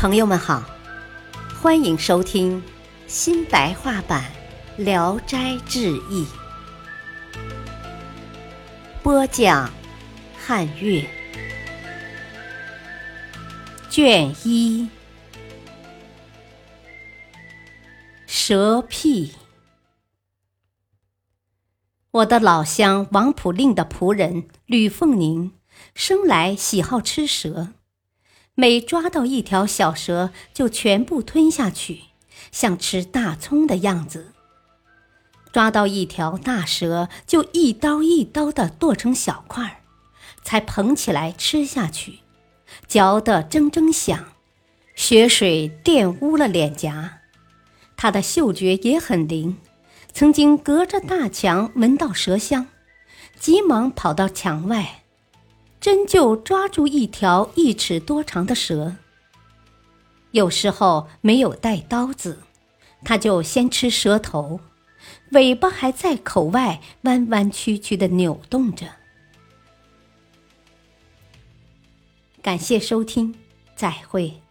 朋友们好，欢迎收听新白话版《聊斋志异》，播讲汉乐，卷一，蛇癖。我的老乡王普令的仆人吕凤宁，生来喜好吃蛇。每抓到一条小蛇，就全部吞下去，像吃大葱的样子。抓到一条大蛇，就一刀一刀的剁成小块儿，才捧起来吃下去，嚼得铮铮响，血水玷污了脸颊。他的嗅觉也很灵，曾经隔着大墙闻到蛇香，急忙跑到墙外。真就抓住一条一尺多长的蛇。有时候没有带刀子，他就先吃蛇头，尾巴还在口外弯弯曲曲的扭动着。感谢收听，再会。